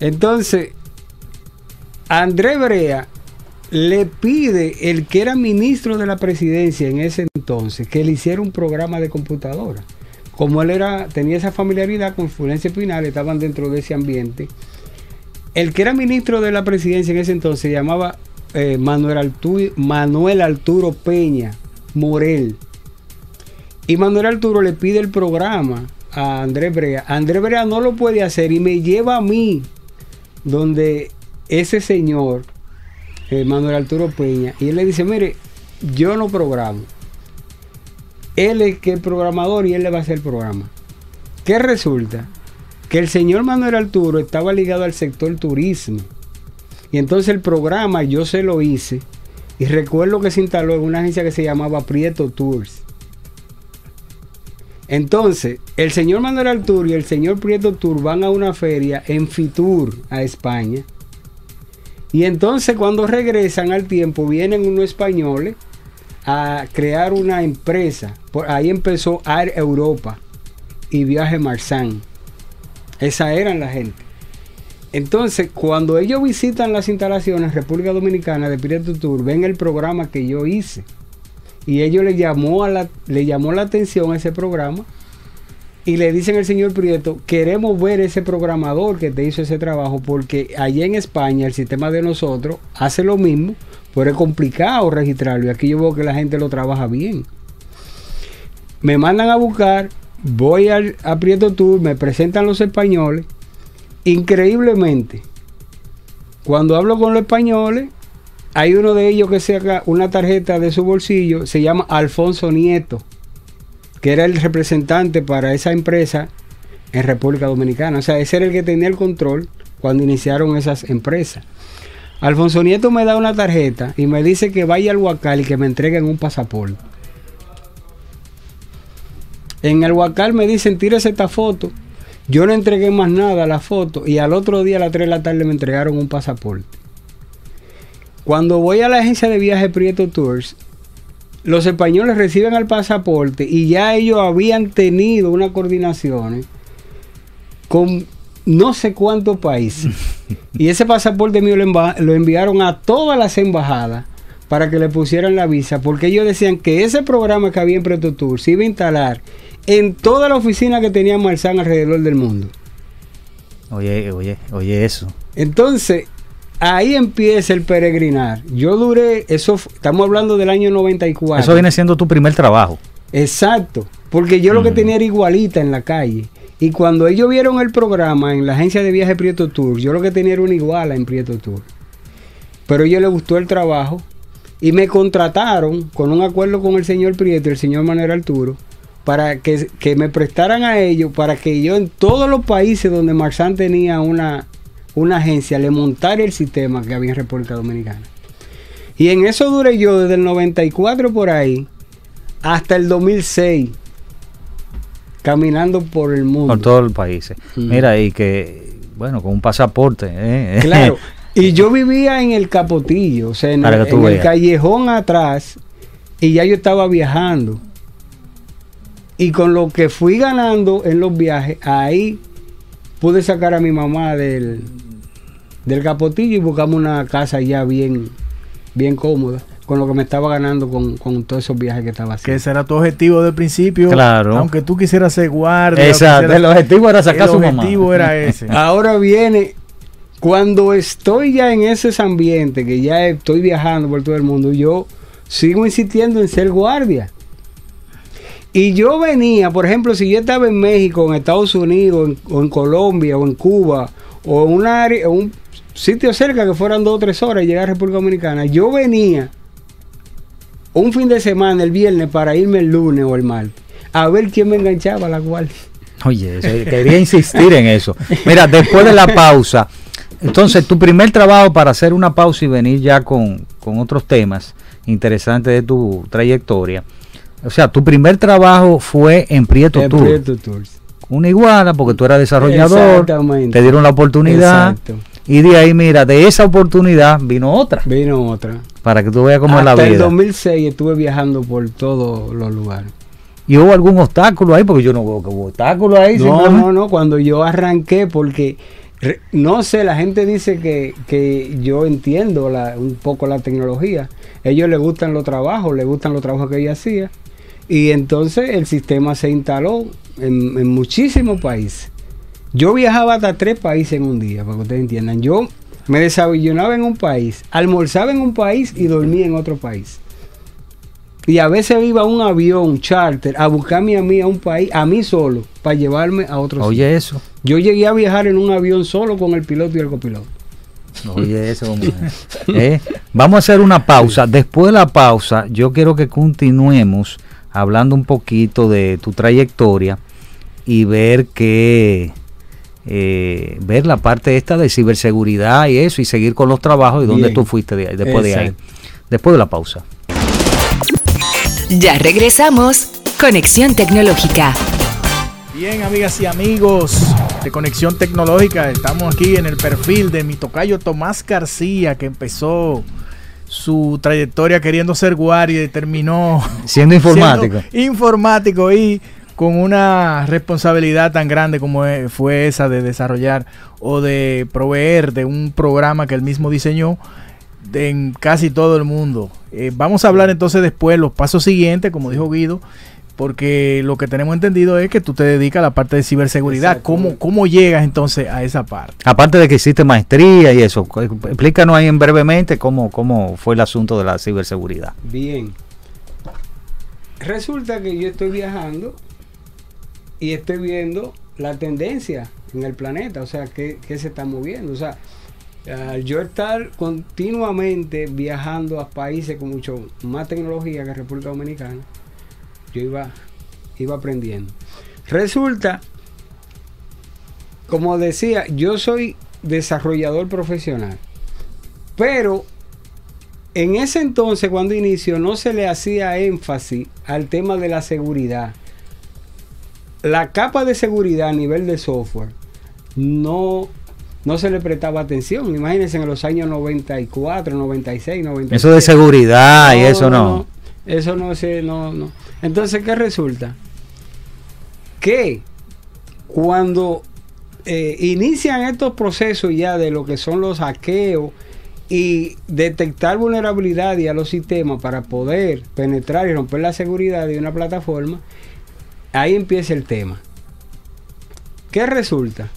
Entonces, André Brea le pide el que era ministro de la presidencia en ese entonces que le hiciera un programa de computadora. Como él era, tenía esa familiaridad con Fulgencio Pinal, estaban dentro de ese ambiente. El que era ministro de la presidencia en ese entonces se llamaba eh, Manuel, Artu- Manuel Arturo Peña Morel. Y Manuel Arturo le pide el programa a Andrés Brea. Andrés Brea no lo puede hacer y me lleva a mí donde ese señor, eh, Manuel Arturo Peña, y él le dice, mire, yo no programo. Él es que el programador y él le va a hacer el programa. ¿Qué resulta? Que el señor Manuel Arturo estaba ligado al sector turismo. Y entonces el programa yo se lo hice. Y recuerdo que se instaló en una agencia que se llamaba Prieto Tours. Entonces, el señor Manuel Arturo y el señor Prieto Tour van a una feria en Fitur, a España. Y entonces cuando regresan al tiempo, vienen unos españoles a crear una empresa. Por ahí empezó Air Europa y Viaje Marsan. Esa eran la gente. Entonces, cuando ellos visitan las instalaciones República Dominicana de Prieto Tour, ven el programa que yo hice. Y ellos le llamó, a la, le llamó la atención a ese programa y le dicen al señor Prieto, queremos ver ese programador que te hizo ese trabajo porque allá en España el sistema de nosotros hace lo mismo, pero es complicado registrarlo y aquí yo veo que la gente lo trabaja bien. Me mandan a buscar, voy al, a Prieto Tour, me presentan los españoles, increíblemente, cuando hablo con los españoles, hay uno de ellos que saca una tarjeta de su bolsillo, se llama Alfonso Nieto, que era el representante para esa empresa en República Dominicana. O sea, ese era el que tenía el control cuando iniciaron esas empresas. Alfonso Nieto me da una tarjeta y me dice que vaya al Huacal y que me entreguen un pasaporte. En el Huacal me dicen, tírese esta foto. Yo no entregué más nada a la foto y al otro día a las 3 de la tarde me entregaron un pasaporte. Cuando voy a la agencia de viaje Prieto Tours, los españoles reciben el pasaporte y ya ellos habían tenido unas coordinaciones con no sé cuántos países. y ese pasaporte mío lo, lo enviaron a todas las embajadas para que le pusieran la visa, porque ellos decían que ese programa que había en Prieto Tours se iba a instalar en toda la oficina que tenía Marzán alrededor del mundo. Oye, oye, oye eso. Entonces, ahí empieza el peregrinar. Yo duré, eso, estamos hablando del año 94. Eso viene siendo tu primer trabajo. Exacto, porque yo lo que Mm. tenía era igualita en la calle. Y cuando ellos vieron el programa en la agencia de viaje Prieto Tour, yo lo que tenía era una iguala en Prieto Tour. Pero a ellos les gustó el trabajo y me contrataron con un acuerdo con el señor Prieto y el señor Manuel Arturo para que, que me prestaran a ellos, para que yo en todos los países donde Marsan tenía una, una agencia, le montara el sistema que había en República Dominicana. Y en eso duré yo desde el 94 por ahí hasta el 2006, caminando por el mundo. Por todos los países. Mm. Mira, y que, bueno, con un pasaporte. ¿eh? Claro. Y yo vivía en el Capotillo, o sea, en, el, en callejón atrás, y ya yo estaba viajando. Y con lo que fui ganando en los viajes, ahí pude sacar a mi mamá del, del Capotillo y buscamos una casa ya bien, bien cómoda, con lo que me estaba ganando con, con todos esos viajes que estaba Que haciendo. ese era tu objetivo de principio. Claro. Aunque tú quisieras ser guardia. Exacto, quisieras- el objetivo era sacar a el su mamá. objetivo era ese. Ahora viene, cuando estoy ya en ese ambiente, que ya estoy viajando por todo el mundo, yo sigo insistiendo en ser guardia. Y yo venía, por ejemplo, si yo estaba en México, en Estados Unidos, en- o en Colombia, o en Cuba, o en un área, un sitio cerca que fueran dos o tres horas y llegar a República Dominicana, yo venía un fin de semana, el viernes, para irme el lunes o el martes, a ver quién me enganchaba la guardia. Oye, quería insistir en eso. Mira, después de la pausa, entonces tu primer trabajo para hacer una pausa y venir ya con, con otros temas interesantes de tu trayectoria. O sea, tu primer trabajo fue en Prieto En Tour. Prieto Tours. Una iguala, porque tú eras desarrollador, te dieron la oportunidad. Exacto. Y de ahí, mira, de esa oportunidad vino otra. Vino otra. Para que tú veas cómo es la Hasta el vida. 2006 estuve viajando por todos los lugares. ¿Y hubo algún obstáculo ahí? Porque yo no veo que hubo obstáculo ahí. No, no, no, cuando yo arranqué, porque no sé, la gente dice que, que yo entiendo la- un poco la tecnología. ellos les gustan los trabajos, les gustan los trabajos que yo hacía. Y entonces el sistema se instaló en, en muchísimos países. Yo viajaba hasta tres países en un día, para que ustedes entiendan. Yo me desayunaba en un país, almorzaba en un país y dormía en otro país. Y a veces iba un avión charter a buscarme a mí a un país, a mí solo, para llevarme a otro sitio. Oye, eso. Yo llegué a viajar en un avión solo con el piloto y el copiloto. Oye, eso. Eh, Vamos a hacer una pausa. Después de la pausa, yo quiero que continuemos hablando un poquito de tu trayectoria y ver que eh, ver la parte esta de ciberseguridad y eso y seguir con los trabajos y dónde tú fuiste de después de ahí. Después de la pausa. Ya regresamos. Conexión Tecnológica. Bien, amigas y amigos de Conexión Tecnológica, estamos aquí en el perfil de mi tocayo Tomás García, que empezó su trayectoria queriendo ser guardia y terminó Siendo informático. siendo informático y con una responsabilidad tan grande como e- fue esa de desarrollar o de proveer de un programa que él mismo diseñó en casi todo el mundo. Eh, vamos a hablar entonces después los pasos siguientes, como dijo Guido, porque lo que tenemos entendido es que tú te dedicas a la parte de ciberseguridad. ¿Cómo, ¿Cómo llegas entonces a esa parte? Aparte de que hiciste maestría y eso, explícanos ahí en brevemente cómo, cómo fue el asunto de la ciberseguridad. Bien. Resulta que yo estoy viajando y estoy viendo la tendencia en el planeta, o sea, que, se está moviendo. O sea, al yo estar continuamente viajando a países con mucho más tecnología que República Dominicana, yo iba, iba aprendiendo. Resulta, como decía, yo soy desarrollador profesional, pero en ese entonces, cuando inició, no se le hacía énfasis al tema de la seguridad. La capa de seguridad a nivel de software no, no se le prestaba atención. Imagínense en los años 94, 96, 97. Eso de seguridad y eso no. Eso no se, no, no. Entonces, ¿qué resulta? Que cuando eh, inician estos procesos ya de lo que son los hackeos y detectar vulnerabilidades a los sistemas para poder penetrar y romper la seguridad de una plataforma, ahí empieza el tema. ¿Qué resulta?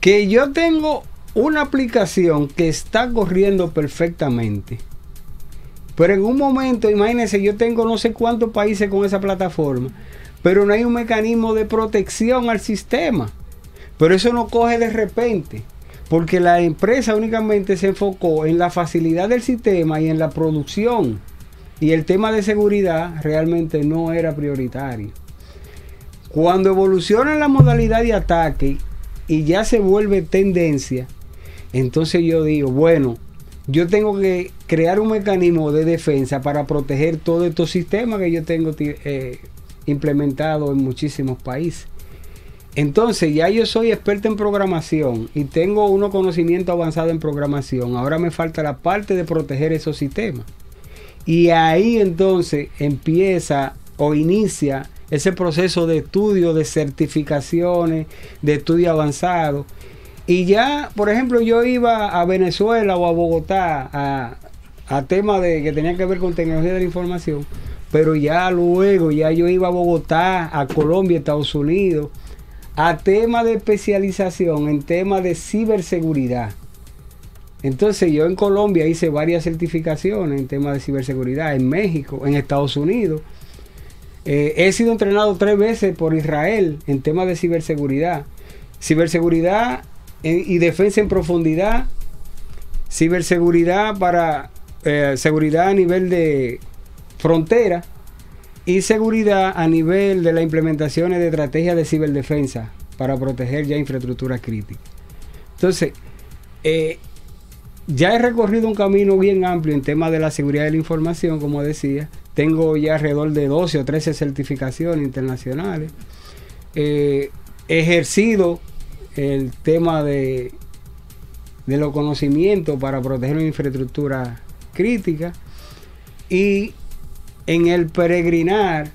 Que yo tengo una aplicación que está corriendo perfectamente. Pero en un momento, imagínense, yo tengo no sé cuántos países con esa plataforma, pero no hay un mecanismo de protección al sistema. Pero eso no coge de repente, porque la empresa únicamente se enfocó en la facilidad del sistema y en la producción. y el tema de seguridad realmente no era prioritario. Cuando evoluciona la modalidad de ataque y ya se vuelve tendencia, entonces yo digo, bueno, yo tengo que crear un mecanismo de defensa para proteger todos estos sistemas que yo tengo eh, implementados en muchísimos países. Entonces ya yo soy experto en programación y tengo unos conocimientos avanzados en programación. Ahora me falta la parte de proteger esos sistemas. Y ahí entonces empieza o inicia ese proceso de estudio, de certificaciones, de estudio avanzado. Y ya, por ejemplo, yo iba a Venezuela o a Bogotá a, a temas de, que tenían que ver con tecnología de la información, pero ya luego, ya yo iba a Bogotá, a Colombia, Estados Unidos, a temas de especialización en temas de ciberseguridad. Entonces yo en Colombia hice varias certificaciones en temas de ciberseguridad, en México, en Estados Unidos. Eh, he sido entrenado tres veces por Israel en temas de ciberseguridad. Ciberseguridad y defensa en profundidad. Ciberseguridad para eh, seguridad a nivel de frontera y seguridad a nivel de las implementaciones de estrategias de ciberdefensa para proteger ya infraestructuras críticas. Entonces, eh, ya he recorrido un camino bien amplio en temas de la seguridad de la información, como decía. Tengo ya alrededor de 12 o 13 certificaciones internacionales. Eh, ejercido el tema de, de los conocimientos para proteger una infraestructura crítica. Y en el peregrinar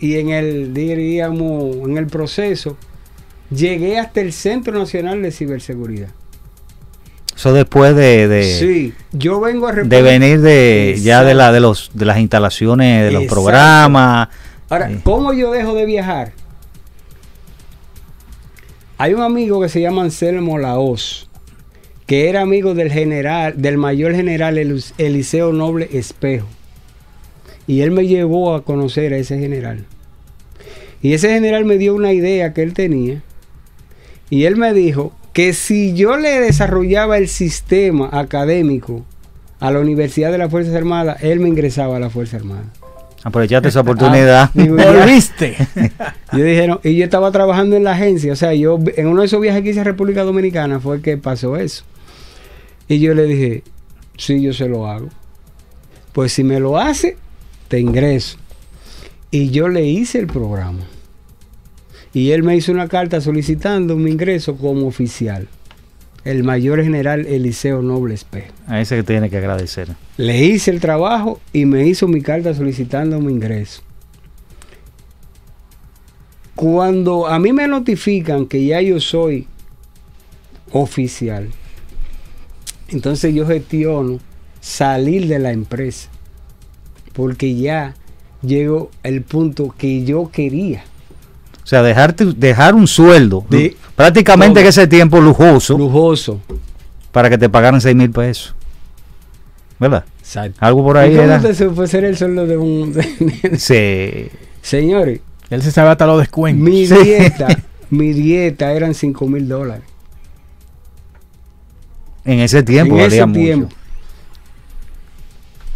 y en el, diríamos, en el proceso, llegué hasta el Centro Nacional de Ciberseguridad. Eso después de, de sí, yo vengo a de venir de ya de la de los de las instalaciones de los Exacto. programas. Ahora, Eh. ¿cómo yo dejo de viajar? Hay un amigo que se llama Anselmo Laos, que era amigo del general, del mayor general Eliseo Noble Espejo. Y él me llevó a conocer a ese general. Y ese general me dio una idea que él tenía. Y él me dijo que si yo le desarrollaba el sistema académico a la Universidad de las Fuerzas Armadas, él me ingresaba a la Fuerza Armada. Aprovechaste esa oportunidad. Ah, ya. Volviste. Yo dije, no, y yo estaba trabajando en la agencia, o sea, yo en uno de esos viajes que hice a República Dominicana fue que pasó eso. Y yo le dije, sí, yo se lo hago. Pues si me lo hace, te ingreso. Y yo le hice el programa. Y él me hizo una carta solicitando mi ingreso como oficial. El mayor general Eliseo Noble Espejo. A ese que tiene que agradecer. Le hice el trabajo y me hizo mi carta solicitando mi ingreso. Cuando a mí me notifican que ya yo soy oficial, entonces yo gestiono salir de la empresa. Porque ya llegó el punto que yo quería. O sea, dejarte, dejar un sueldo, De- prácticamente todo. en ese tiempo lujoso, Lujoso. para que te pagaran 6 mil pesos. ¿Verdad? Exacto. Algo por ¿Y ahí cómo se puede ser el sueldo de un... Sí. Señores, Él se sabe hasta los descuentos. mi Sí. dieta, mi dieta eran 5 mil dólares. En ese tiempo en valía ese mucho. tiempo.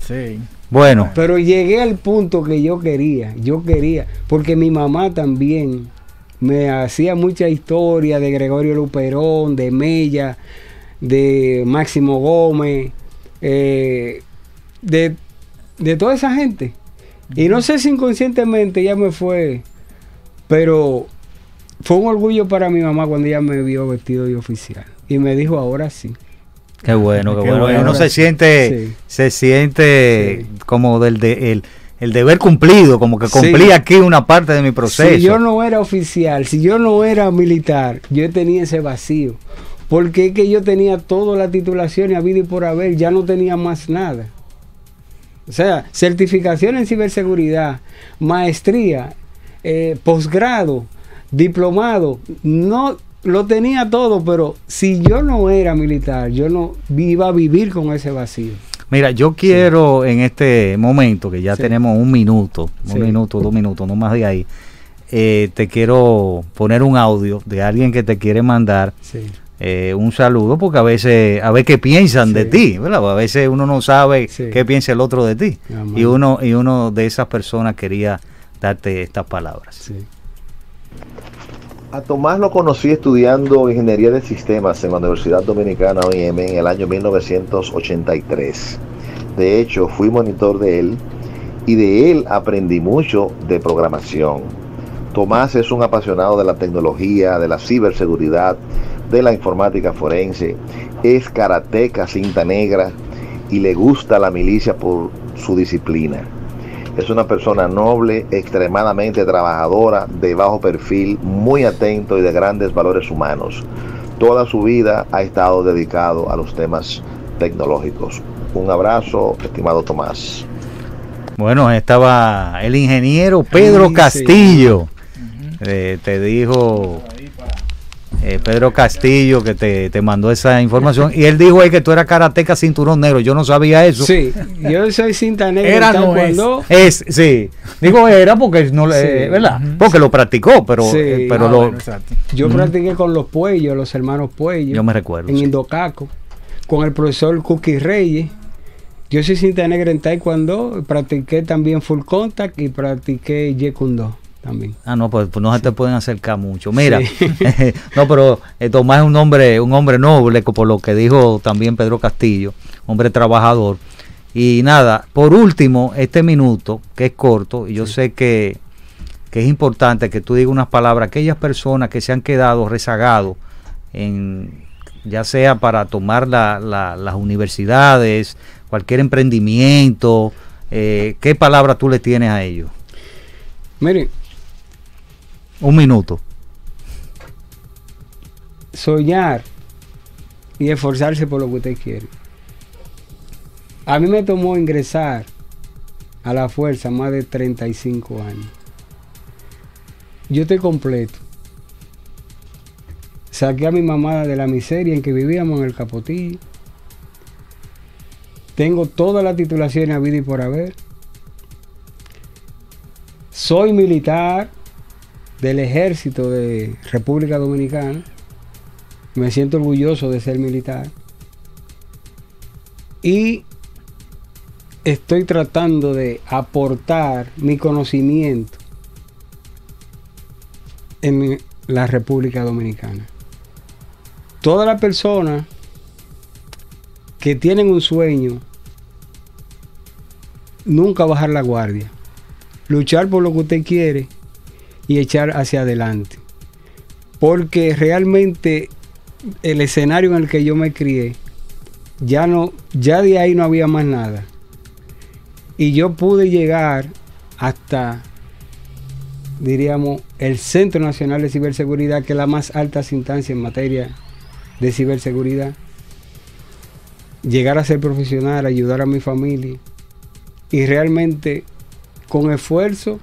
Sí. Bueno, Pero llegué al punto que yo quería, yo quería, porque mi mamá también me hacía mucha historia de Gregorio Luperón, de Mella, de Máximo Gómez, eh, de, de toda esa gente. Y no sé si inconscientemente ya me fue, pero fue un orgullo para mi mamá cuando ella me vio vestido de oficial. Y me dijo, ahora sí. Qué bueno, qué, Qué bueno. bueno. Uno se siente, Sí. se siente Sí. como del de, el, el deber cumplido, como que Sí. cumplí aquí una parte de mi proceso. Si yo no era oficial, si yo no era militar, yo tenía ese vacío. Porque es que yo tenía todas las titulaciones habido y por haber, ya no tenía más nada. O sea, certificación en ciberseguridad, maestría, eh, posgrado, diplomado, no lo tenía todo, pero si yo no era militar, yo no iba a vivir con ese vacío. Mira, yo quiero en este momento, que ya Sí. tenemos un minuto, un Sí. minuto, dos minutos, no más de ahí, eh, te quiero poner un audio de alguien que te quiere mandar eh, un saludo porque a veces a ver qué piensan de ti, ¿verdad? A veces uno no sabe qué piensa el otro de ti. Amén. Y uno y uno de esas personas quería darte estas palabras. A Tomás lo conocí estudiando Ingeniería de Sistemas en la Universidad Dominicana OIM en el año 1983. De hecho, fui monitor de él y de él aprendí mucho de programación. Tomás es un apasionado de la tecnología, de la ciberseguridad, de la informática forense, es karateca cinta negra y le gusta la milicia por su disciplina. Es una persona noble, extremadamente trabajadora, de bajo perfil, muy atento y de grandes valores humanos. Toda su vida ha estado dedicado a los temas tecnológicos. Un abrazo, estimado Tomás. Bueno, estaba el ingeniero Pedro Ay, sí. Castillo. Eh, te dijo eh, Pedro Castillo que te, te mandó esa información. Y él dijo ahí que tú eras karateca cinturón negro. Yo no sabía eso. Sí, yo soy cinta negra Era, en no taekwondo. Es, sí. Digo era porque no le, Sí. ¿verdad? Porque lo practicó, pero, Sí. eh, pero Ah, lo, bueno, exacto. Yo practiqué con los Puellos, los hermanos Puellos. yo me recuerdo. en sí. Indocaco, con el profesor Cookie Reyes. Yo soy cinta negra en Taekwondo, practiqué también Full Contact y practiqué Jeet Kune Do también. Ah, no, pues, pues no se te pueden acercar mucho. Mira, Sí. no, pero eh, Tomás es un hombre, un hombre noble, por lo que dijo también Pedro Castillo, hombre trabajador. Y nada, por último, este minuto, que es corto, y yo sé que, que es importante que tú digas unas palabras a aquellas personas que se han quedado rezagados, en, ya sea para tomar la- la- las universidades, cualquier emprendimiento, eh, ¿qué palabra tú le tienes a ellos? Miren, Un minuto. soñar y esforzarse por lo que usted quiere. A mí me tomó ingresar a la fuerza más de 35 años. Yo estoy completo. Saqué a mi mamá de la miseria en que vivíamos en el Capotillo. Tengo todas las titulaciones a vida y por haber. Soy militar del ejército de República Dominicana. Me siento orgulloso de ser militar. Y estoy tratando de aportar mi conocimiento en la República Dominicana. Todas las personas que tienen un sueño, nunca bajar la guardia. Luchar por lo que usted quiere y echar hacia adelante. Porque realmente el escenario en el que yo me crié, ya no, ya de ahí no había más nada. Y yo pude llegar hasta, diríamos, el Centro Nacional de Ciberseguridad, que es la más alta instancia en materia de ciberseguridad. Llegar a ser profesional, ayudar a mi familia. Y realmente, con esfuerzo,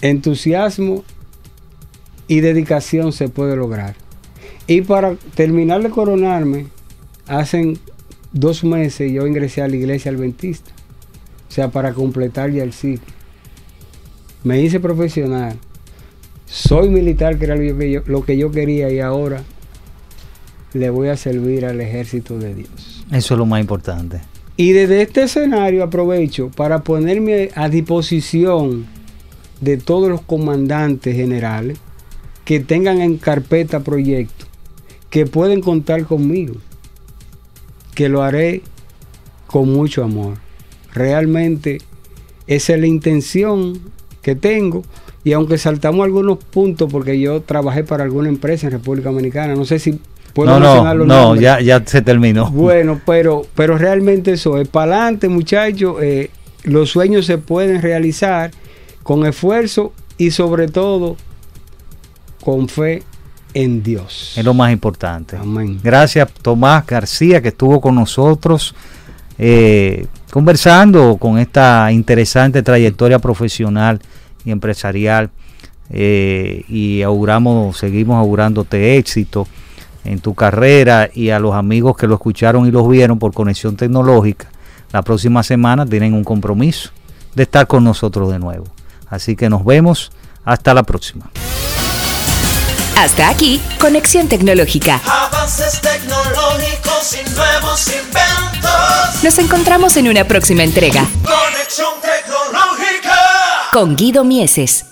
entusiasmo y dedicación se puede lograr. Y para terminar de coronarme, hacen dos meses yo ingresé a la iglesia adventista. O sea, para completar ya el ciclo. Me hice profesional. Soy militar, que era lo que yo, lo que yo quería, y ahora le voy a servir al ejército de Dios. Eso es lo más importante. Y desde este escenario aprovecho para ponerme a disposición de todos los comandantes generales que tengan en carpeta proyectos, que pueden contar conmigo, que lo haré con mucho amor. Realmente esa es la intención que tengo. Y aunque saltamos algunos puntos, porque yo trabajé para alguna empresa en República Dominicana, no sé si puedo no, mencionar no, los no, nombres. ya, ya se terminó. Bueno, pero, pero realmente eso es para adelante, muchachos. eh, los sueños se pueden realizar con esfuerzo y sobre todo con fe en Dios. Es lo más importante. Amén. Gracias Tomás García que estuvo con nosotros eh, conversando con esta interesante trayectoria profesional y empresarial eh, y auguramos, seguimos augurándote éxito en tu carrera y a los amigos que lo escucharon y los vieron por conexión tecnológica. La próxima semana tienen un compromiso de estar con nosotros de nuevo. Así que nos vemos. Hasta la próxima. Hasta aquí, Conexión Tecnológica. Avances tecnológicos y nuevos inventos. Nos encontramos en una próxima entrega Conexión tecnológica. con Guido Mieses.